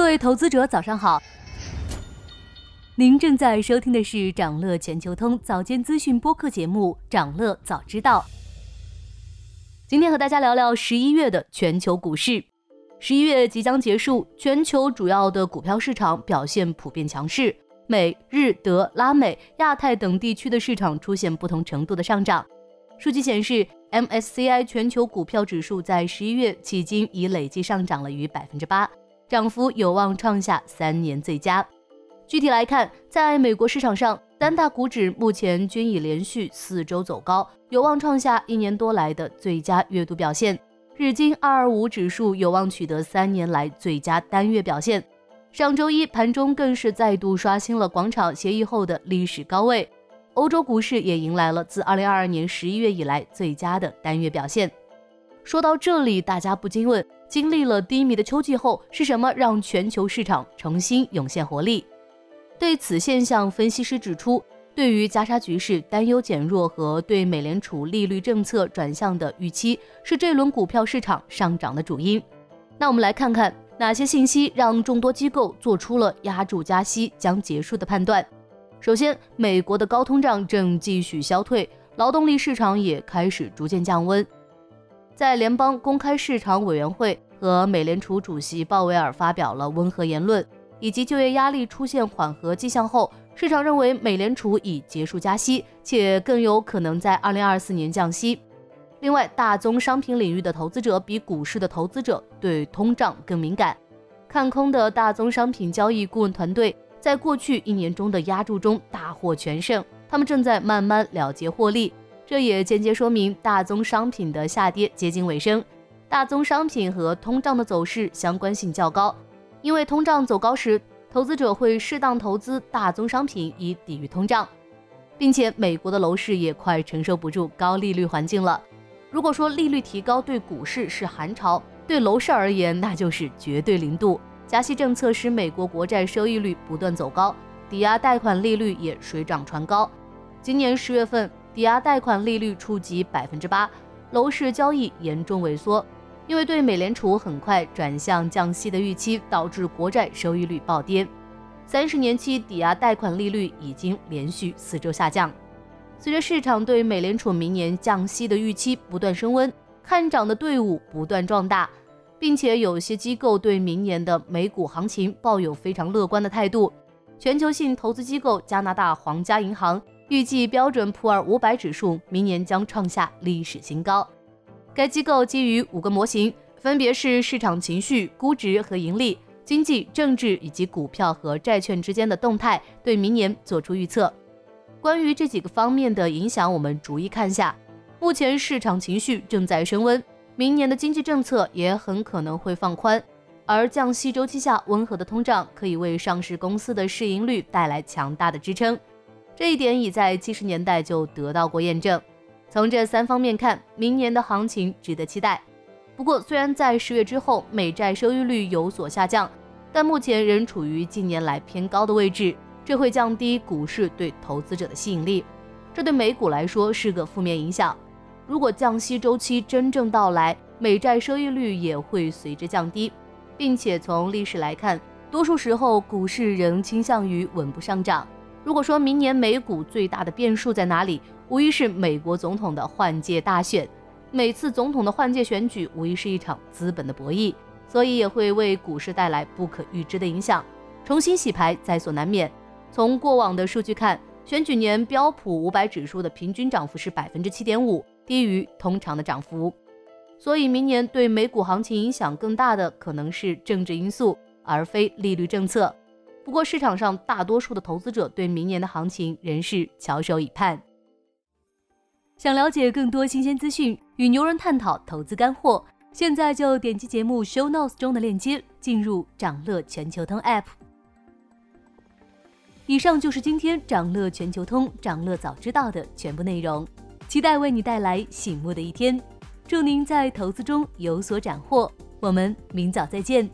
各位投资者，早上好。您正在收听的是长乐全球通早间资讯播客节目《长乐早知道》。今天和大家聊聊十一月的全球股市。十一月即将结束，全球主要的股票市场表现普遍强势，美、日、德、拉美、亚太等地区的市场出现不同程度的上涨。数据显示，MSCI 全球股票指数在十一月迄今已累计上涨了逾百分之八。涨幅有望创下三年最佳。具体来看，在美国市场上，三大股指目前均已连续四周走高，有望创下一年多来的最佳月度表现。日经二二五指数有望取得三年来最佳单月表现。上周一盘中更是再度刷新了广场协议后的历史高位。欧洲股市也迎来了自二零二二年十一月以来最佳的单月表现。说到这里，大家不禁问。经历了低迷的秋季后，是什么让全球市场重新涌现活力？对此现象，分析师指出，对于加沙局势担忧减弱和对美联储利率政策转向的预期，是这轮股票市场上涨的主因。那我们来看看哪些信息让众多机构做出了压住加息将结束的判断。首先，美国的高通胀正继续消退，劳动力市场也开始逐渐降温。在联邦公开市场委员会和美联储主席鲍威尔发表了温和言论，以及就业压力出现缓和迹象后，市场认为美联储已结束加息，且更有可能在二零二四年降息。另外，大宗商品领域的投资者比股市的投资者对通胀更敏感，看空的大宗商品交易顾问团队在过去一年中的压注中大获全胜，他们正在慢慢了结获利。这也间接说明大宗商品的下跌接近尾声。大宗商品和通胀的走势相关性较高，因为通胀走高时，投资者会适当投资大宗商品以抵御通胀，并且美国的楼市也快承受不住高利率环境了。如果说利率提高对股市是寒潮，对楼市而言那就是绝对零度。加息政策使美国国债收益率不断走高，抵押贷款利率也水涨船高。今年十月份。抵押贷款利率触及百分之八，楼市交易严重萎缩，因为对美联储很快转向降息的预期，导致国债收益率暴跌。三十年期抵押贷款利率已经连续四周下降。随着市场对美联储明年降息的预期不断升温，看涨的队伍不断壮大，并且有些机构对明年的美股行情抱有非常乐观的态度。全球性投资机构加拿大皇家银行。预计标准普尔五百指数明年将创下历史新高。该机构基于五个模型，分别是市场情绪、估值和盈利、经济、政治以及股票和债券之间的动态，对明年做出预测。关于这几个方面的影响，我们逐一看下。目前市场情绪正在升温，明年的经济政策也很可能会放宽，而降息周期下温和的通胀可以为上市公司的市盈率带来强大的支撑。这一点已在七十年代就得到过验证。从这三方面看，明年的行情值得期待。不过，虽然在十月之后美债收益率有所下降，但目前仍处于近年来偏高的位置，这会降低股市对投资者的吸引力。这对美股来说是个负面影响。如果降息周期真正到来，美债收益率也会随之降低，并且从历史来看，多数时候股市仍倾向于稳步上涨。如果说明年美股最大的变数在哪里，无疑是美国总统的换届大选。每次总统的换届选举无疑是一场资本的博弈，所以也会为股市带来不可预知的影响。重新洗牌在所难免。从过往的数据看，选举年标普五百指数的平均涨幅是百分之七点五，低于通常的涨幅。所以明年对美股行情影响更大的可能是政治因素，而非利率政策。不过，市场上大多数的投资者对明年的行情仍是翘首以盼。想了解更多新鲜资讯，与牛人探讨投资干货，现在就点击节目 show notes 中的链接，进入掌乐全球通 app。以上就是今天掌乐全球通、掌乐早知道的全部内容，期待为你带来醒目的一天。祝您在投资中有所斩获，我们明早再见。